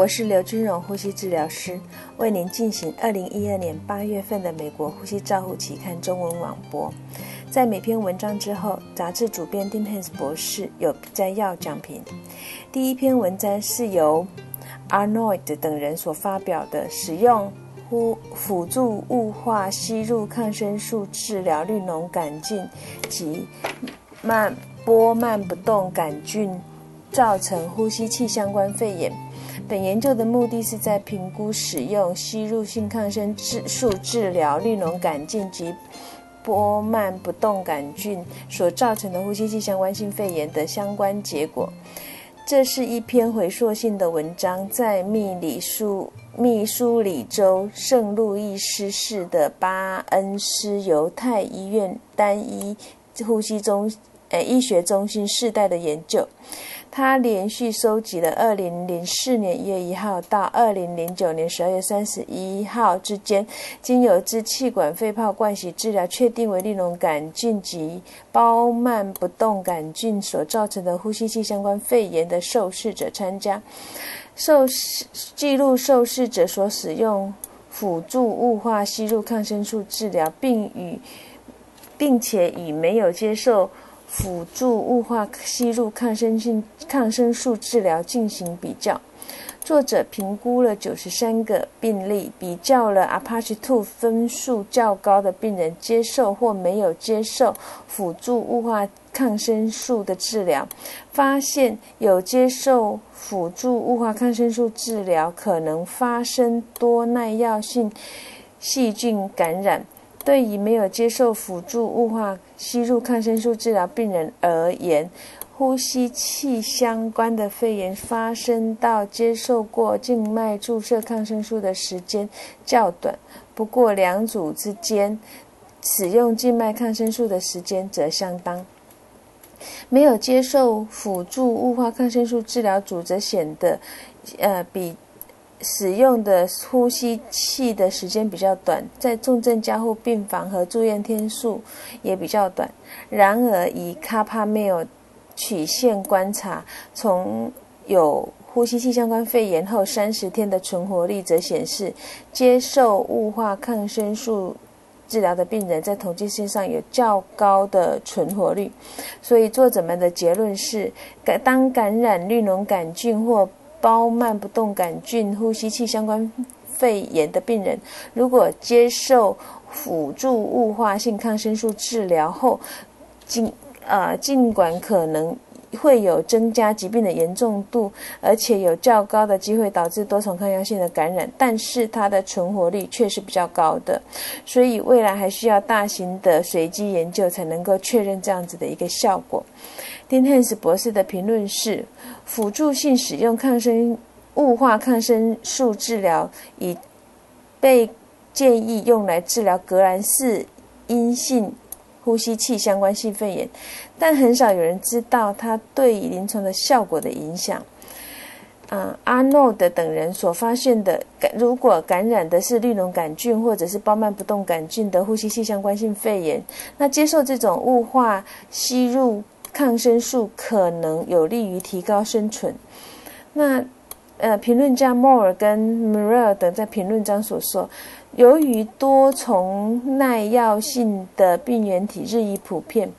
我是刘君荣，呼吸治疗师，为您进行二零一二年八月份的美国呼吸照护期刊中文网播。在每篇文章之后，杂志主编丁汉斯博士有摘要讲评。第一篇文章是由 Arnold 等人所发表的，使用呼辅助雾化吸入抗生素治疗绿脓杆菌及慢波慢不动杆菌造成呼吸器相关肺炎。本研究的目的是在评估使用吸入性抗生素治疗绿脓杆菌及波曼不动杆菌所造成的呼吸器相关性肺炎的相关结果。这是一篇回溯性的文章，在密里苏密苏里州圣路易斯市的巴恩斯犹太医院单一呼吸中诶医学中心世代的研究。他连续收集了二零零四年一月一号到二零零九年十二月三十一号之间，经由支气管肺泡灌洗治疗确定为利隆杆菌及包曼不动杆菌所造成的呼吸器相关肺炎的受试者参加。受记录受试者所使用辅助雾化吸入抗生素治疗，并与并且与没有接受。辅助雾化吸入抗生性抗生素治疗进行比较。作者评估了九十三个病例，比较了 Apache Two 分数较高的病人接受或没有接受辅助雾化抗生素的治疗，发现有接受辅助雾化抗生素治疗可能发生多耐药性细菌感染。对于没有接受辅助雾化吸入抗生素治疗病人而言，呼吸器相关的肺炎发生到接受过静脉注射抗生素的时间较短。不过，两组之间使用静脉抗生素的时间则相当。没有接受辅助雾化抗生素治疗组则显得，呃，比。使用的呼吸器的时间比较短，在重症加护病房和住院天数也比较短。然而，以卡帕梅尔曲线观察，从有呼吸器相关肺炎后三十天的存活率则显示，接受雾化抗生素治疗的病人在统计线上有较高的存活率。所以，作者们的结论是：当感染绿脓杆菌或包慢不动杆菌呼吸器相关肺炎的病人，如果接受辅助雾化性抗生素治疗后，尽呃尽管可能会有增加疾病的严重度，而且有较高的机会导致多重抗药性的感染，但是它的存活率却是比较高的。所以未来还需要大型的随机研究才能够确认这样子的一个效果。丁汉斯博士的评论是：辅助性使用抗生雾化抗生素治疗已被建议用来治疗革兰氏阴性呼吸器相关性肺炎，但很少有人知道它对临床的效果的影响。啊，阿诺德等人所发现的，如果感染的是绿脓杆菌或者是包曼不动杆菌的呼吸器相关性肺炎，那接受这种雾化吸入。抗生素可能有利于提高生存。那呃，评论家莫尔跟 m u r e l 等在评论中所说，由于多重耐药性的病原体日益普遍，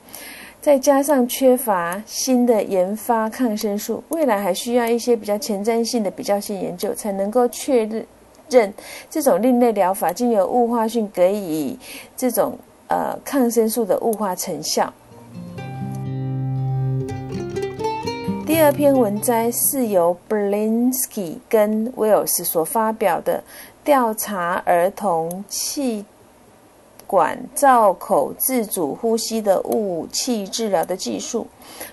再加上缺乏新的研发抗生素，未来还需要一些比较前瞻性的比较性研究，才能够确认这种另类疗法经由雾化性给予这种呃抗生素的雾化成效。第二篇文摘是由 Berlinsky 跟 Wells 所发表的调查儿童气管造口自主呼吸的雾气治疗的技术。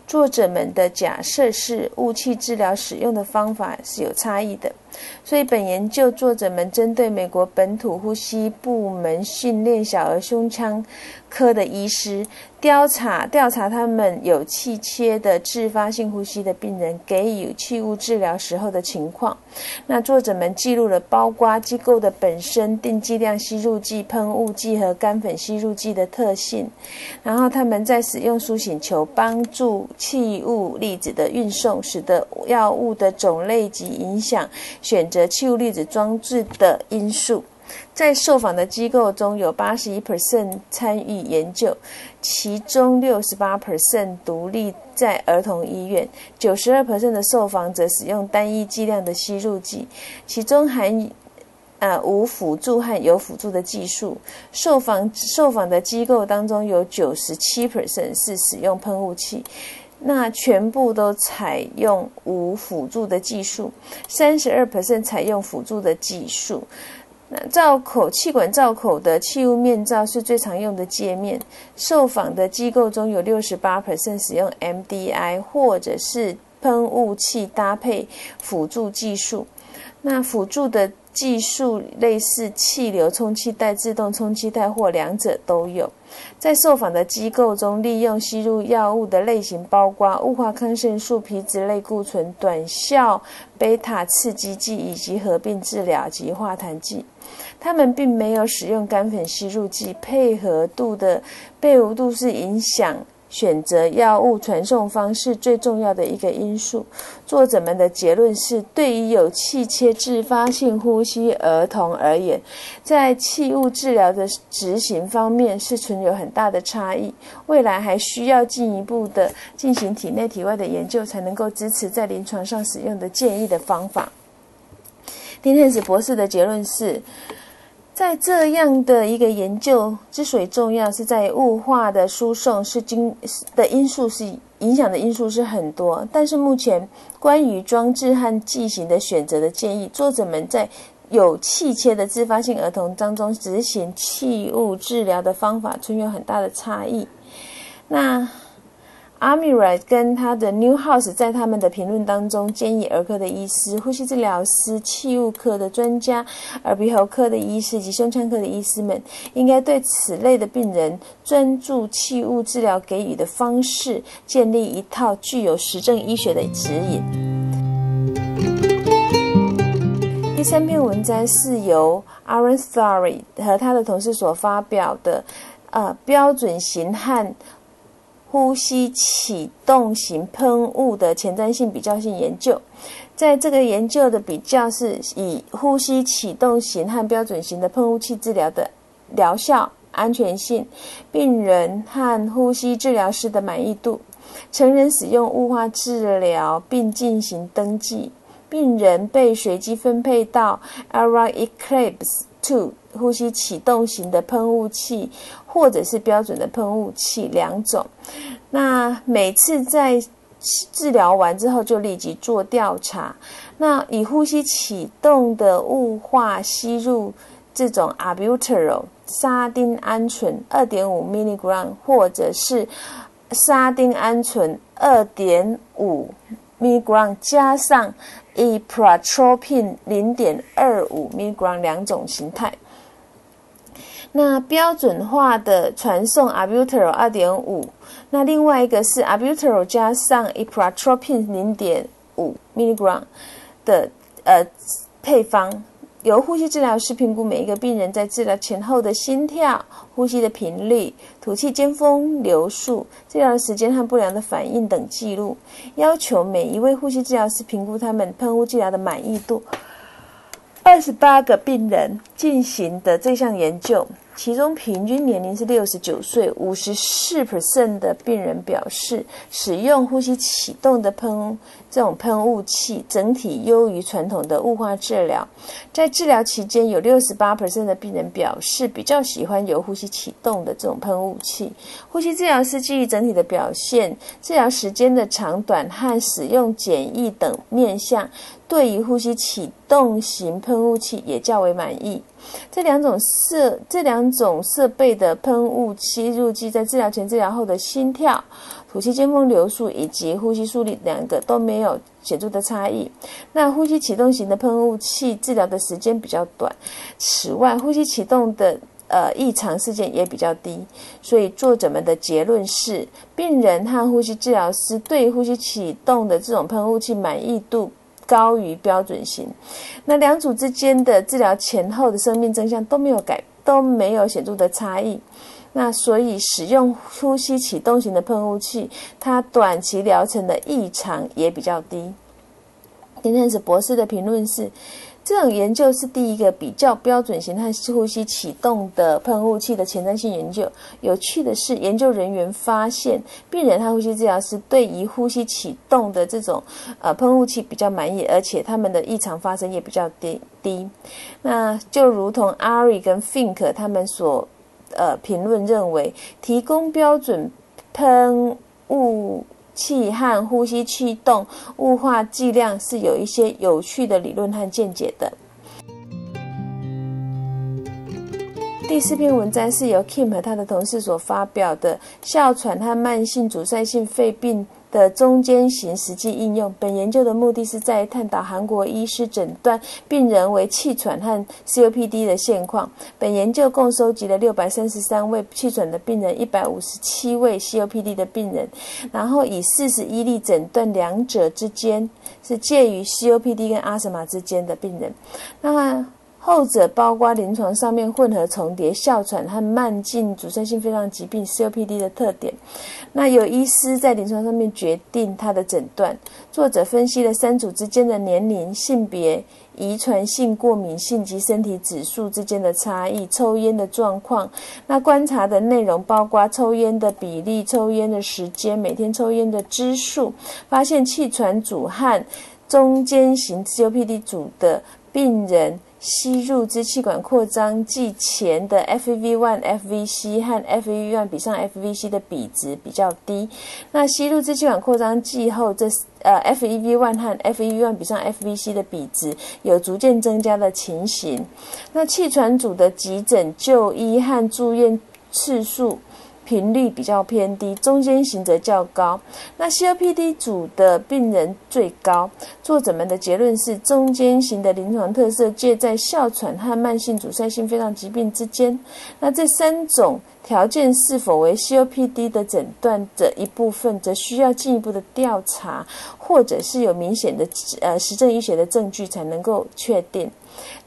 作者们的假设是雾气治疗使用的方法是有差异的，所以本研究作者们针对美国本土呼吸部门训练小儿胸腔科的医师。调查调查他们有气切的自发性呼吸的病人给予气雾治疗时候的情况。那作者们记录了包括机构的本身定剂量吸入剂、喷雾剂和干粉吸入剂的特性。然后他们在使用苏醒球帮助。注器物粒子的运送，使得药物的种类及影响选择器物粒子装置的因素。在受访的机构中有八十一 percent 参与研究，其中六十八 percent 独立在儿童医院，九十二 percent 的受访者使用单一剂量的吸入剂，其中含呃无辅助和有辅助的技术。受访受访的机构当中有九十七 percent 是使用喷雾器，那全部都采用无辅助的技术，三十二 percent 采用辅助的技术。那造口气管造口的气雾面罩是最常用的界面。受访的机构中有六十八 percent 使用 MDI 或者是喷雾器搭配辅助技术。那辅助的技术类似气流充气带、自动充气带或两者都有。在受访的机构中，利用吸入药物的类型包括雾化抗生素、皮质类固醇、短效贝塔刺激剂以及合并治疗及化痰剂。他们并没有使用干粉吸入剂，配合度的配合度是影响选择药物传送方式最重要的一个因素。作者们的结论是，对于有气切自发性呼吸儿童而言，在气雾治疗的执行方面是存有很大的差异。未来还需要进一步的进行体内体外的研究，才能够支持在临床上使用的建议的方法。丁天子博士的结论是。在这样的一个研究之所以重要，是在雾化的输送是经的因素是影响的因素是很多，但是目前关于装置和剂型的选择的建议，作者们在有气切的自发性儿童当中执行气雾治疗的方法存有很大的差异。那。阿米瑞跟他的 New House 在他们的评论当中建议，儿科的医师、呼吸治疗师、气雾科的专家、耳鼻喉科的医师及胸腔科的医师们，应该对此类的病人专注气雾治疗给予的方式，建立一套具有实证医学的指引。第三篇文章是由 Aaron Story 和他的同事所发表的，呃，标准型和。呼吸启动型喷雾的前瞻性比较性研究，在这个研究的比较是以呼吸启动型和标准型的喷雾器治疗的疗效、安全性、病人和呼吸治疗师的满意度、成人使用雾化治疗并进行登记、病人被随机分配到 Ara Eclipse Two 呼吸启动型的喷雾器。或者是标准的喷雾器两种，那每次在治疗完之后就立即做调查。那以呼吸启动的雾化吸入这种 Albuterol 沙丁胺醇二点五 milligram，或者是沙丁胺醇二点五 milligram 加上 e p r a t r o p i n 零点二五 milligram 两种形态。那标准化的传送 Albuterol 二点五，那另外一个是 Albuterol 加上 Epratropine 零点五 milligram 的呃配方，由呼吸治疗师评估每一个病人在治疗前后的心跳、呼吸的频率、吐气尖峰流速、治疗时间和不良的反应等记录，要求每一位呼吸治疗师评估他们喷雾治疗的满意度。二十八个病人进行的这项研究，其中平均年龄是六十九岁，五十四 percent 的病人表示使用呼吸启动的喷这种喷雾器整体优于传统的雾化治疗。在治疗期间，有六十八 percent 的病人表示比较喜欢有呼吸启动的这种喷雾器。呼吸治疗师基于整体的表现、治疗时间的长短和使用简易等面向。对于呼吸启动型喷雾器也较为满意。这两种设这两种设备的喷雾吸入剂在治疗前、治疗后的心跳、吐气尖峰流速以及呼吸速率两个都没有显著的差异。那呼吸启动型的喷雾器治疗的时间比较短。此外，呼吸启动的呃异常事件也比较低。所以作者们的结论是，病人和呼吸治疗师对呼吸启动的这种喷雾器满意度。高于标准型，那两组之间的治疗前后的生命真相都没有改，都没有显著的差异。那所以使用呼吸启动型的喷雾器，它短期疗程的异常也比较低。今天是博士的评论是。这种研究是第一个比较标准型和呼吸启动的喷雾器的前瞻性研究。有趣的是，研究人员发现，病人和呼吸治疗师对于呼吸启动的这种呃喷雾器比较满意，而且他们的异常发生也比较低低。那就如同 Ari 跟 Fink 他们所呃评论认为，提供标准喷雾。气和呼吸气动雾化剂量是有一些有趣的理论和见解的。第四篇文章是由 Kim 和他的同事所发表的，哮喘和慢性阻塞性肺病。的中间型实际应用。本研究的目的是在探讨韩国医师诊断病人为气喘和 COPD 的现况。本研究共收集了六百三十三位气喘的病人，一百五十七位 COPD 的病人，然后以四十一例诊断两者之间是介于 COPD 跟阿斯玛之间的病人。那么。后者包括临床上面混合重叠哮喘和慢性阻塞性肺脏疾病 COPD 的特点。那有医师在临床上面决定他的诊断。作者分析了三组之间的年龄、性别、遗传性过敏性及身体指数之间的差异、抽烟的状况。那观察的内容包括抽烟的比例、抽烟的时间、每天抽烟的支数。发现气喘组和中间型 COPD 组的病人。吸入支气管扩张剂前的 FEV1、FVC 和 FEV1 比上 FVC 的比值比较低。那吸入支气管扩张剂后，这呃 FEV1 和 FEV1 比上 FVC 的比值有逐渐增加的情形。那气喘组的急诊就医和住院次数。频率比较偏低，中间型则较高。那 COPD 组的病人最高。作者们的结论是，中间型的临床特色介在哮喘和慢性阻塞性肺脏疾病之间。那这三种条件是否为 COPD 的诊断的一部分，则需要进一步的调查，或者是有明显的呃实证医学的证据才能够确定。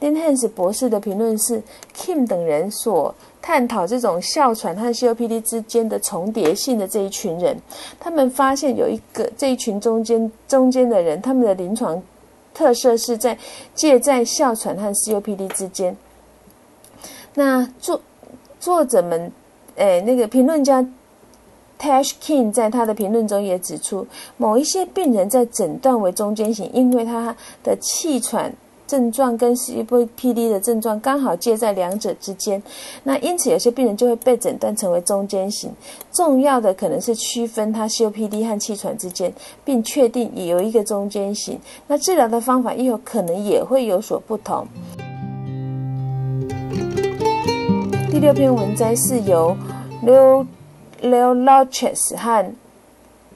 林 h a n s 博士的评论是：Kim 等人所。探讨这种哮喘和 COPD 之间的重叠性的这一群人，他们发现有一个这一群中间中间的人，他们的临床特色是在介在哮喘和 COPD 之间。那作作者们，诶，那个评论家 Tash King 在他的评论中也指出，某一些病人在诊断为中间型，因为他的气喘。症状跟 COPD 的症状刚好介在两者之间，那因此有些病人就会被诊断成为中间型。重要的可能是区分他 COPD 和气喘之间，并确定也有一个中间型。那治疗的方法亦有可能也会有所不同。第六篇文摘是由 Leo Leo Lachs 和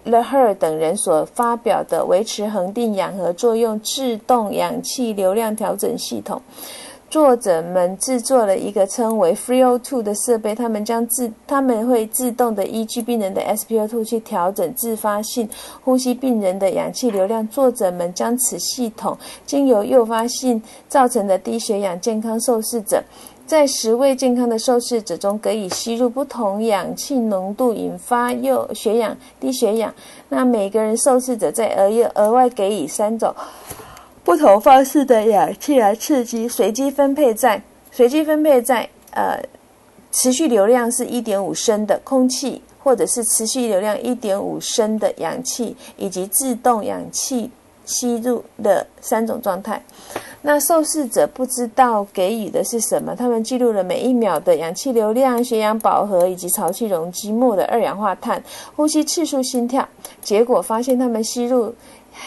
Le Her 等人所发表的维持恒定氧合作用自动氧气流量调整系统，作者们制作了一个称为 FreeO2 的设备，他们将自他们会自动的依据病人的 SpO2 去调整自发性呼吸病人的氧气流量。作者们将此系统经由诱发性造成的低血氧健康受试者。在十位健康的受试者中，可以吸入不同氧气浓度引发右血氧、低血氧。那每个人受试者在额外额外给予三种不同方式的氧气来刺激，随机分配在随机分配在呃持续流量是一点五升的空气，或者是持续流量一点五升的氧气，以及自动氧气吸入的三种状态。那受试者不知道给予的是什么，他们记录了每一秒的氧气流量、血氧饱和以及潮气容积、末的二氧化碳、呼吸次数、心跳。结果发现，他们吸入。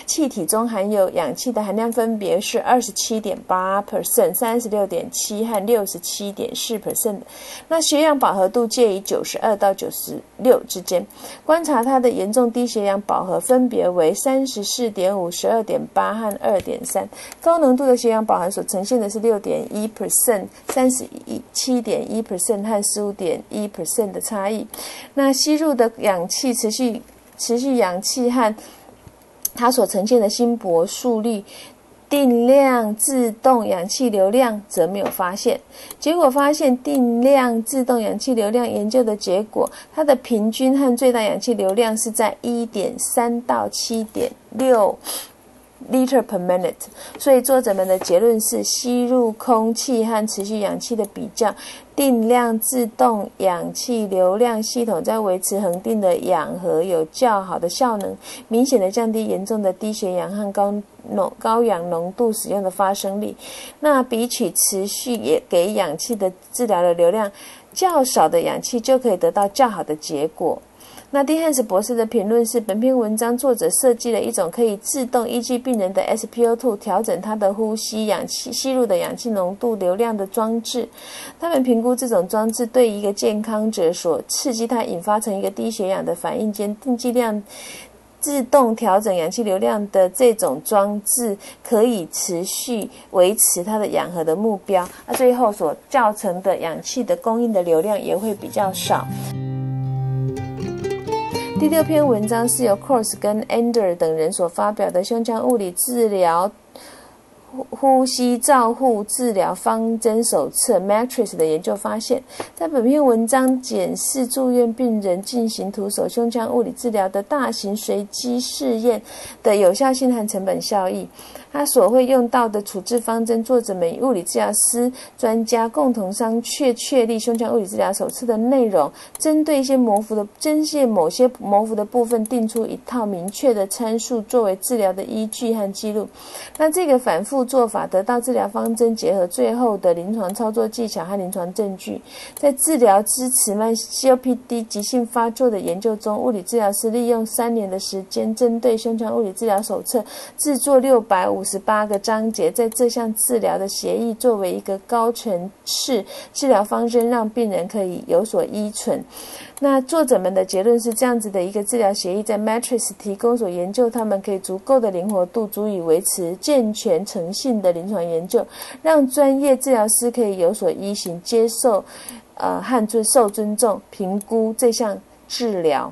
气体中含有氧气的含量分别是二十七点八 percent、三十六点七和六十七点四 percent。那血氧饱和度介于九十二到九十六之间。观察它的严重低血氧饱和分别为三十四点五、十二点八和二点三。高浓度的血氧饱和所呈现的是六点一 percent、三十一七点一 percent 和十五点一 percent 的差异。那吸入的氧气持续持续氧气和它所呈现的心搏速率定量自动氧气流量则没有发现。结果发现，定量自动氧气流量研究的结果，它的平均和最大氧气流量是在一点三到七点六。Liter per minute，所以作者们的结论是：吸入空气和持续氧气的比较，定量自动氧气流量系统在维持恒定的氧合有较好的效能，明显的降低严重的低血氧和高浓高氧浓度使用的发生率。那比起持续也给氧气的治疗的流量较少的氧气，就可以得到较好的结果。那丁汉斯博士的评论是：本篇文章作者设计了一种可以自动依据病人的 SpO2 调整他的呼吸氧气吸入的氧气浓度流量的装置。他们评估这种装置对一个健康者所刺激他引发成一个低血氧的反应间定剂量自动调整氧气流量的这种装置可以持续维持它的氧合的目标。那最后所造成的氧气的供应的流量也会比较少。第六篇文章是由 Cross 跟 Ender 等人所发表的胸腔物理治疗呼吸照护治疗方针手册 Matrix 的研究发现，在本篇文章检视住院病人进行徒手胸腔物理治疗的大型随机试验的有效性和成本效益。他所会用到的处置方针，作者们物理治疗师专家共同商确确立胸腔物理治疗手册的内容，针对一些模糊的针线某些模糊的部分，定出一套明确的参数作为治疗的依据和记录。那这个反复做法，得到治疗方针结合最后的临床操作技巧和临床证据，在治疗支持慢 COPD 急性发作的研究中，物理治疗师利用三年的时间，针对胸腔物理治疗手册制作六百五。五十八个章节，在这项治疗的协议作为一个高层次治疗方针，让病人可以有所依存。那作者们的结论是这样子的：一个治疗协议在 Matrix 提供所研究，他们可以足够的灵活度，足以维持健全诚信的临床研究，让专业治疗师可以有所依循，接受呃和尊受尊重评估这项治疗。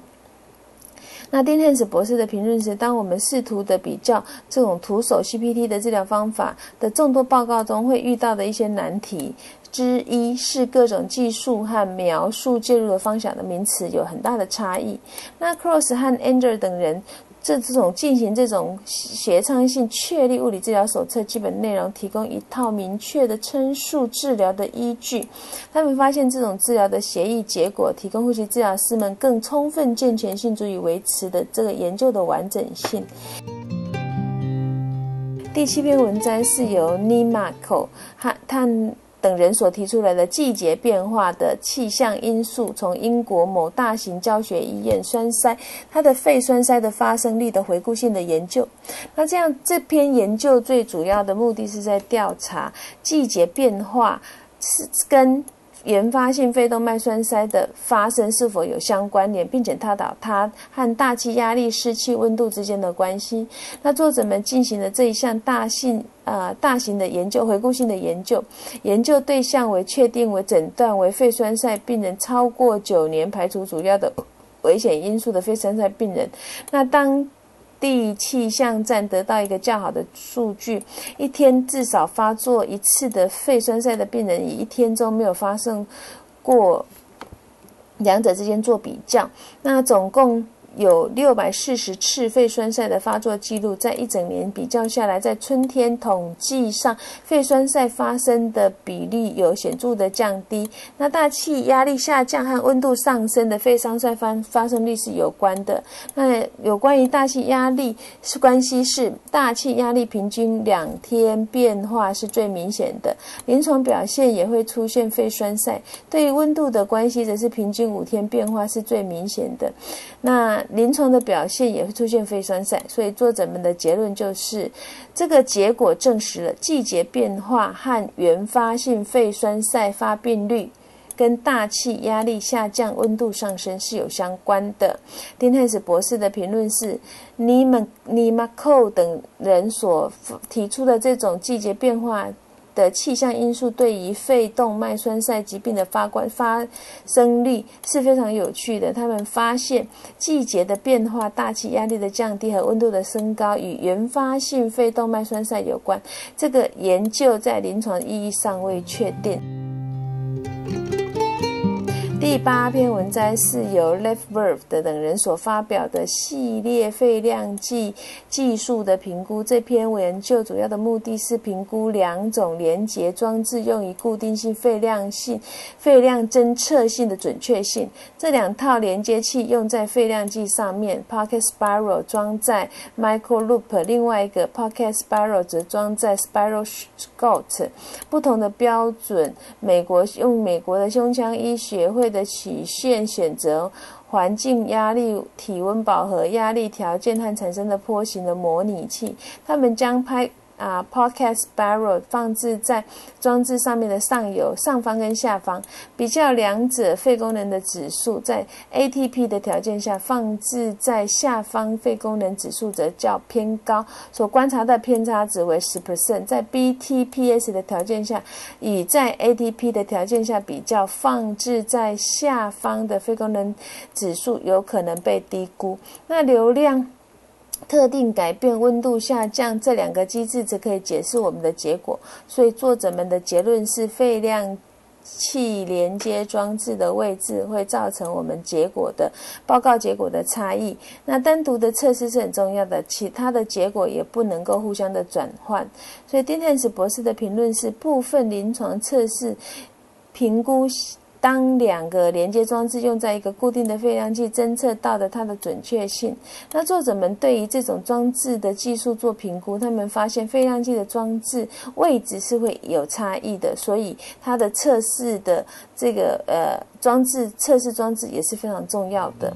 那丁汉斯博士的评论是：当我们试图的比较这种徒手 CPT 的治疗方法的众多报告中，会遇到的一些难题之一是各种技术和描述介入的方向的名词有很大的差异。那 Cross 和 Ander 等人。这这种进行这种协商性确立物理治疗手册基本内容，提供一套明确的称数治疗的依据。他们发现这种治疗的协议结果，提供呼吸治疗师们更充分健全性，足以维持的这个研究的完整性。第七篇文章是由 Nimako 和探。等人所提出来的季节变化的气象因素，从英国某大型教学医院栓塞它的肺栓塞的发生率的回顾性的研究。那这样这篇研究最主要的目的是在调查季节变化是跟。原发性肺动脉栓塞的发生是否有相关联，并且探讨它和大气压力、湿气、温度之间的关系？那作者们进行了这一项大型呃大型的研究，回顾性的研究，研究对象为确定为诊断为肺栓塞病人超过九年，排除主要的危险因素的肺栓塞病人。那当地气象站得到一个较好的数据，一天至少发作一次的肺栓塞的病人，以一天中没有发生过，两者之间做比较，那总共。有六百四十次肺栓塞的发作记录，在一整年比较下来，在春天统计上，肺栓塞发生的比例有显著的降低。那大气压力下降和温度上升的肺栓塞发发生率是有关的。那有关于大气压力是关系是，大气压力平均两天变化是最明显的，临床表现也会出现肺栓塞。对于温度的关系，则是平均五天变化是最明显的。那临床的表现也会出现肺栓塞，所以作者们的结论就是，这个结果证实了季节变化和原发性肺栓塞发病率跟大气压力下降、温度上升是有相关的。丁汉斯博士的评论是：尼曼尼马寇等人所提出的这种季节变化。的气象因素对于肺动脉栓塞疾病的发关发生率是非常有趣的。他们发现季节的变化、大气压力的降低和温度的升高与原发性肺动脉栓塞有关。这个研究在临床意义尚未确定。第八篇文章是由 Left Verve 的等人所发表的系列肺量计技术的评估。这篇研究主要的目的是评估两种连接装置用于固定性肺量性、肺量侦测性的准确性。这两套连接器用在肺量计上面，Pocket Spiral 装在 Micro Loop，另外一个 Pocket Spiral 则装在 Spiral Scout。不同的标准，美国用美国的胸腔医学会。的曲线选择环境压力、体温饱和压力条件和产生的坡形的模拟器，他们将拍。啊，Podcast Spiral 放置在装置上面的上游、上方跟下方，比较两者肺功能的指数，在 ATP 的条件下放置在下方，肺功能指数则较偏高，所观察的偏差值为十 percent。在 BTPS 的条件下，与在 ATP 的条件下比较，放置在下方的肺功能指数有可能被低估。那流量。特定改变温度下降这两个机制则可以解释我们的结果，所以作者们的结论是肺量器连接装置的位置会造成我们结果的报告结果的差异。那单独的测试是很重要的，其他的结果也不能够互相的转换。所以丁汉斯博士的评论是部分临床测试评估。当两个连接装置用在一个固定的废量计，侦测到的它的准确性。那作者们对于这种装置的技术做评估，他们发现废量计的装置位置是会有差异的，所以它的测试的这个呃装置测试装置也是非常重要的。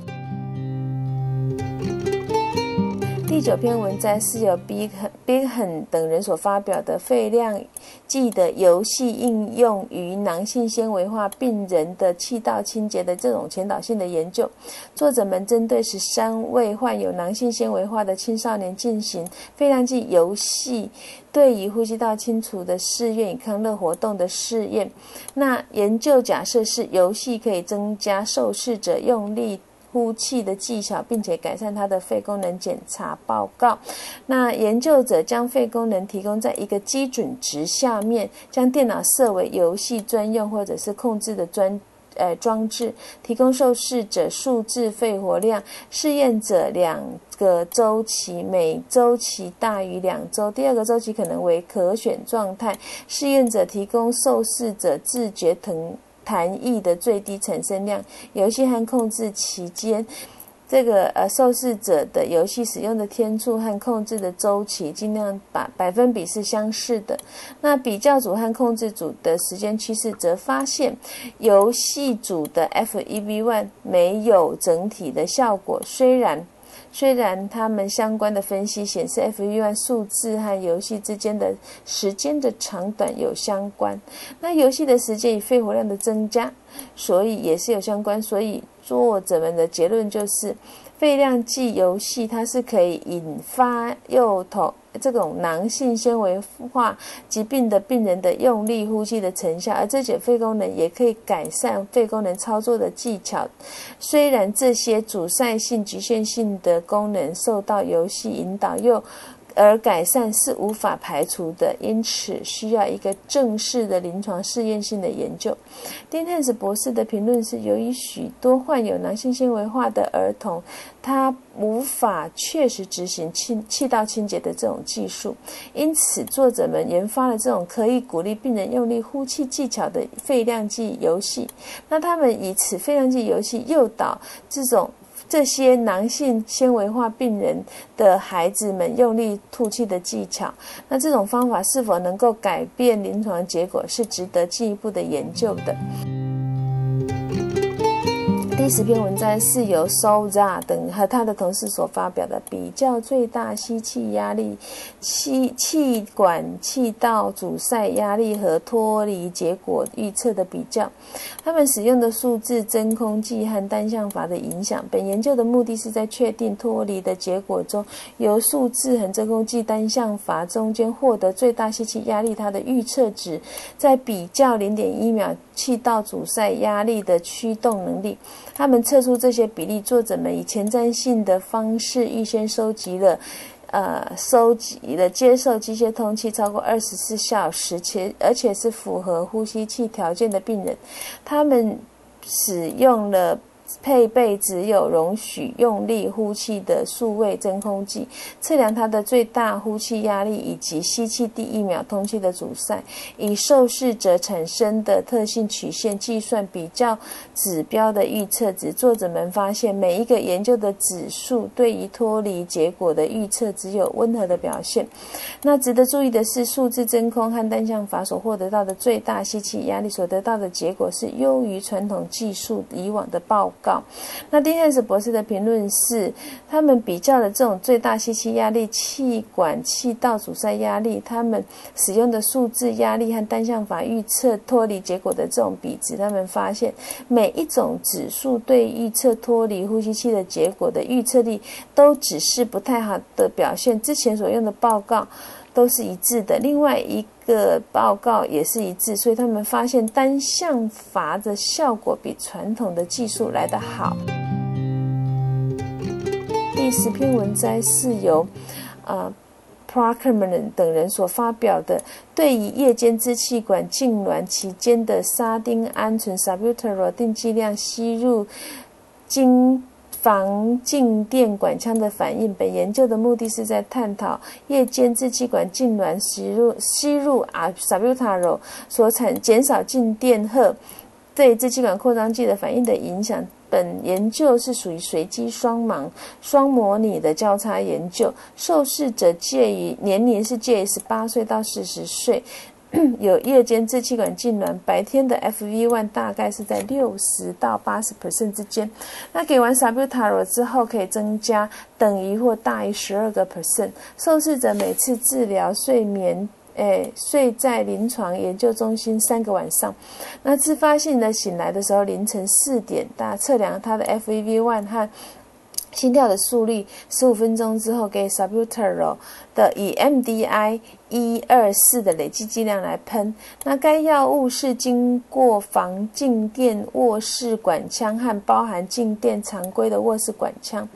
第九篇文章是由 Big Big 等人所发表的肺量计的游戏应用于囊性纤维化病人的气道清洁的这种前导性的研究。作者们针对十三位患有囊性纤维化的青少年进行肺量计游戏对于呼吸道清除的试验与康乐活动的试验。那研究假设是游戏可以增加受试者用力。呼气的技巧，并且改善他的肺功能检查报告。那研究者将肺功能提供在一个基准值下面，将电脑设为游戏专用或者是控制的专呃装置，提供受试者数字肺活量。试验者两个周期，每周期大于两周，第二个周期可能为可选状态。试验者提供受试者自觉疼。弹翼的最低产生量，游戏和控制期间，这个呃受试者的游戏使用的天数和控制的周期，尽量把百分比是相似的。那比较组和控制组的时间趋势则发现，游戏组的 FEV1 没有整体的效果，虽然。虽然他们相关的分析显示，FEV1 数字和游戏之间的时间的长短有相关，那游戏的时间与肺活量的增加，所以也是有相关。所以作者们的结论就是。肺量计游戏，它是可以引发幼童这种囊性纤维化疾病的病人的用力呼吸的成效，而这些肺功能也可以改善肺功能操作的技巧。虽然这些阻塞性、局限性的功能受到游戏引导，又而改善是无法排除的，因此需要一个正式的临床试验性的研究。丁汉斯博士的评论是：由于许多患有囊性纤维化的儿童，他无法确实执行气气道清洁的这种技术，因此作者们研发了这种可以鼓励病人用力呼气技巧的肺量计游戏。那他们以此肺量计游戏诱导这种。这些囊性纤维化病人的孩子们用力吐气的技巧，那这种方法是否能够改变临床结果，是值得进一步的研究的。第十篇文章是由 s o z a 等和他的同事所发表的，比较最大吸气压力、气气管气道阻塞压力和脱离结果预测的比较。他们使用的数字真空剂和单向阀的影响。本研究的目的是在确定脱离的结果中，由数字和真空剂单向阀中间获得最大吸气压力，它的预测值，在比较零点一秒气道阻塞压力的驱动能力。他们测出这些比例，作者们以前瞻性的方式预先收集了，呃，收集了接受机械通气超过二十四小时且而且是符合呼吸器条件的病人，他们使用了。配备只有容许用力呼气的数位真空计，测量它的最大呼气压力以及吸气第一秒通气的阻塞，以受试者产生的特性曲线计算比较指标的预测值。作者们发现，每一个研究的指数对于脱离结果的预测只有温和的表现。那值得注意的是，数字真空和单向阀所获得到的最大吸气压力所得到的结果是优于传统技术以往的报。告，那丁汉斯博士的评论是，他们比较了这种最大吸气压力、气管气道阻塞压力，他们使用的数字压力和单向法预测脱离结果的这种比值，他们发现每一种指数对预测脱离呼吸器的结果的预测力都只是不太好的表现。之前所用的报告。都是一致的，另外一个报告也是一致，所以他们发现单向阀的效果比传统的技术来得好。第十篇文摘是由呃 Parkerman 等人所发表的，对于夜间支气管痉挛期间的沙丁胺醇 （Salbutamol） 定剂量吸入经。防静电管腔的反应。本研究的目的是在探讨夜间支气管痉挛吸入吸入啊 s a b u t a r o 所产减少静电荷对支气管扩张剂的反应的影响。本研究是属于随机双盲双模拟的交叉研究，受试者介于年龄是介于十八岁到四十岁。有夜间支气管痉挛，白天的 FV1 大概是在六十到八十 percent 之间。那给完 Sabutaro 之后，可以增加等于或大于十二个 percent。受试者每次治疗睡眠，诶，睡在临床研究中心三个晚上。那自发性的醒来的时候，凌晨四点，大测量他的 FV1 和心跳的速率。十五分钟之后，给 Sabutaro 的以 MDI。一二四的累计剂量来喷。那该药物是经过防静电卧室管腔和包含静电常规的卧室管腔。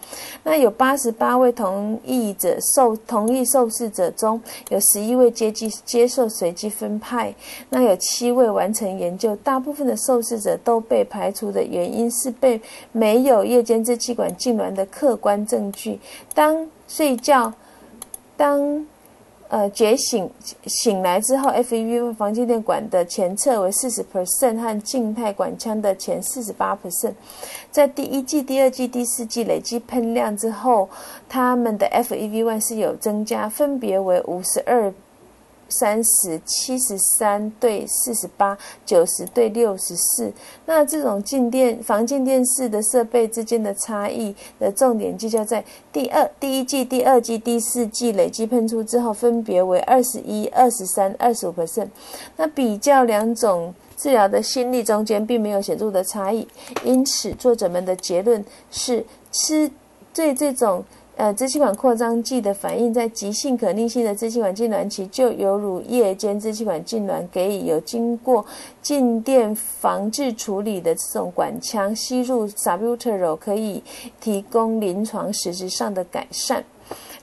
那有八十八位同意者受同意受试者中有十一位接机接受随机分派。那有七位完成研究。大部分的受试者都被排除的原因是被没有夜间支气管痉挛的客观证据。当睡觉，当。呃，觉醒醒来之后，FEV 防静电管的前侧为四十 percent 和静态管腔的前四十八 percent，在第一季、第二季、第四季累计喷量之后，他们的 FEV1 是有增加，分别为五十二。三十七十三对四十八，九十对六十四。那这种静电防静电式的设备之间的差异的重点聚焦在第二第一季、第二季、第四季累计喷出之后，分别为二十一、二十三、二十五 percent。那比较两种治疗的心力中间并没有显著的差异，因此作者们的结论是吃对这种。呃，支气管扩张剂的反应在急性可逆性的支气管痉挛期，就犹如夜间支气管痉挛，给予有经过静电防治处理的这种管腔吸入 s a b u t e r o 可以提供临床实质上的改善。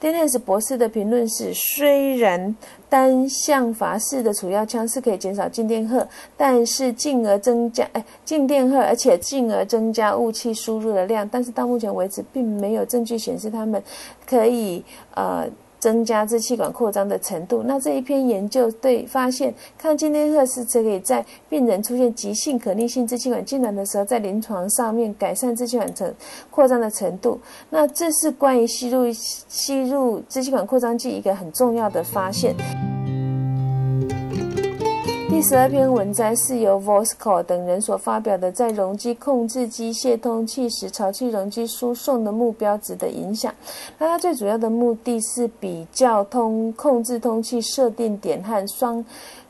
D e n n i s 博士的评论是：虽然单向阀式的储药枪是可以减少静电荷，但是进而增加哎静电荷，而且进而增加雾气输入的量，但是到目前为止并没有证据显示它们可以呃。增加支气管扩张的程度。那这一篇研究对发现抗静电荷是可以在病人出现急性可逆性支气管痉挛的时候，在临床上面改善支气管扩张的程度。那这是关于吸入吸入支气管扩张剂一个很重要的发现。第十二篇文摘是由 Vosco 等人所发表的，在容积控制机械通气时，潮气容积输送的目标值的影响。那它最主要的目的是比较通控制通气设定点和双。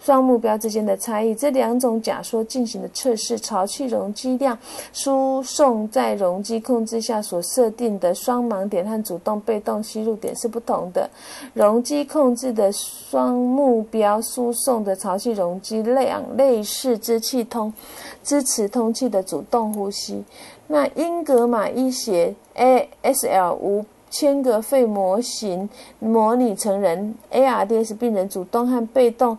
双目标之间的差异，这两种假说进行的测试，潮气容积量输送在容积控制下所设定的双盲点和主动被动吸入点是不同的。容积控制的双目标输送的潮气容积量类似支气通支持通气的主动呼吸。那英格玛医学 ASL 五千个肺模型模拟成人 ARDS 病人主动和被动。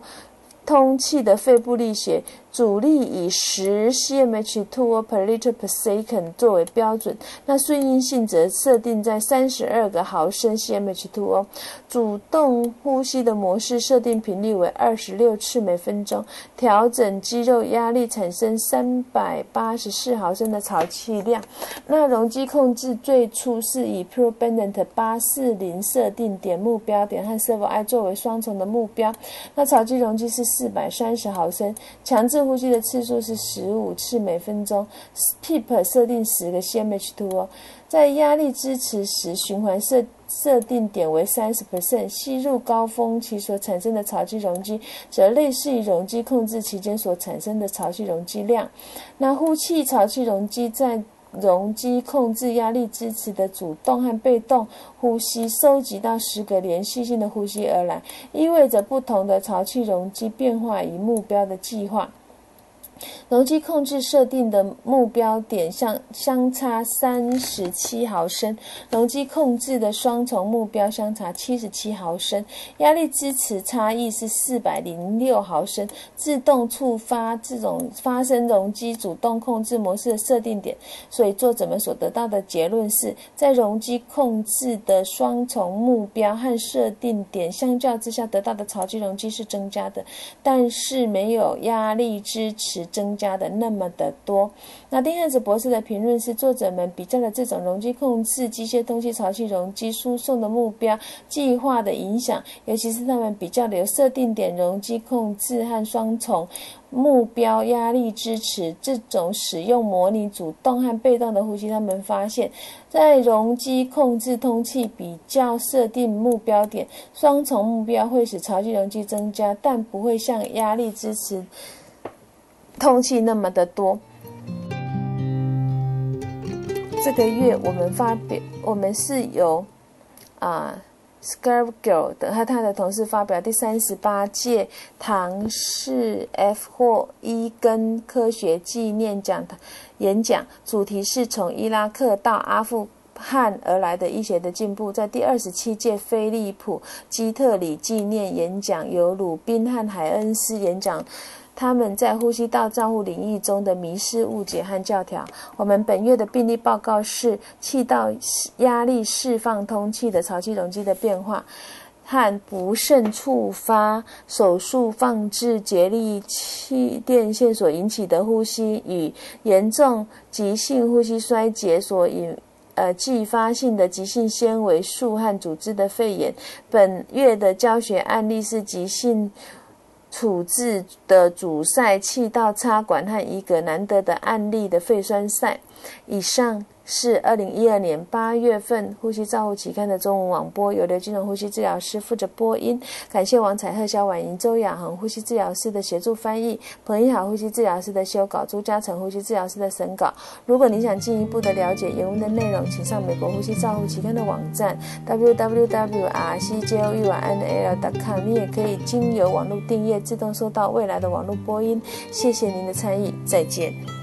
通气的肺部力学。阻力以十 cmh two per liter per second 作为标准，那顺应性则设定在三十二个毫升 cmh two。主动呼吸的模式设定频率为二十六次每分钟，调整肌肉压力产生三百八十四毫升的潮气量。那容积控制最初是以 p r o b e n d a n t 八四零设定点目标点和 servo i 作为双重的目标，那潮气容积是四百三十毫升，强制。呼吸的次数是十五次每分钟，PEEP 设定十个 cmh2 哦，在压力支持时，循环设设定点为三十 percent，吸入高峰期所产生的潮气容积，则类似于容积控制期间所产生的潮气容积量。那呼气潮气容积在容积控制压力支持的主动和被动呼吸收集到十个连续性的呼吸而来，意味着不同的潮气容积变化与目标的计划。容积控制设定的目标点相相差三十七毫升，容积控制的双重目标相差七十七毫升，压力支持差异是四百零六毫升。自动触发这种发生容积主动控制模式的设定点，所以作者们所得到的结论是在容积控制的双重目标和设定点相较之下，得到的潮气容积是增加的，但是没有压力支持。增加的那么的多。那丁汉子博士的评论是：作者们比较了这种容积控制机械通气潮气容积输送的目标计划的影响，尤其是他们比较的有设定点容积控制和双重目标压力支持这种使用模拟主动和被动的呼吸。他们发现，在容积控制通气比较设定目标点双重目标会使潮气容积增加，但不会像压力支持。通气那么的多。这个月我们发表，我们是由啊 s c a r v g i l 等和他的同事发表第三十八届唐氏 F 或伊根科学纪念讲演讲，主题是从伊拉克到阿富汗而来的医学的进步。在第二十七届菲利普基特里纪念演讲，由鲁宾汉海恩斯演讲。他们在呼吸道照护领域中的迷失、误解和教条。我们本月的病例报告是气道压力释放通气的潮气容积的变化，和不慎触发手术放置节力气电线所引起的呼吸与严重急性呼吸衰竭所引呃继发性的急性纤维素和组织的肺炎。本月的教学案例是急性。处置的阻塞气道插管和一个难得的案例的肺栓塞。以上。是二零一二年八月份《呼吸照护期刊》的中文网播，由刘金荣呼吸治疗师负责播音。感谢王彩鹤、肖婉莹、周雅恒呼吸治疗师的协助翻译，彭一豪呼吸治疗师的修稿，朱嘉诚呼吸治疗师的审稿。如果你想进一步的了解原文的内容，请上美国呼吸照护期刊的网站 www.rcjournal.com。你也可以经由网络订阅，自动收到未来的网络播音。谢谢您的参与，再见。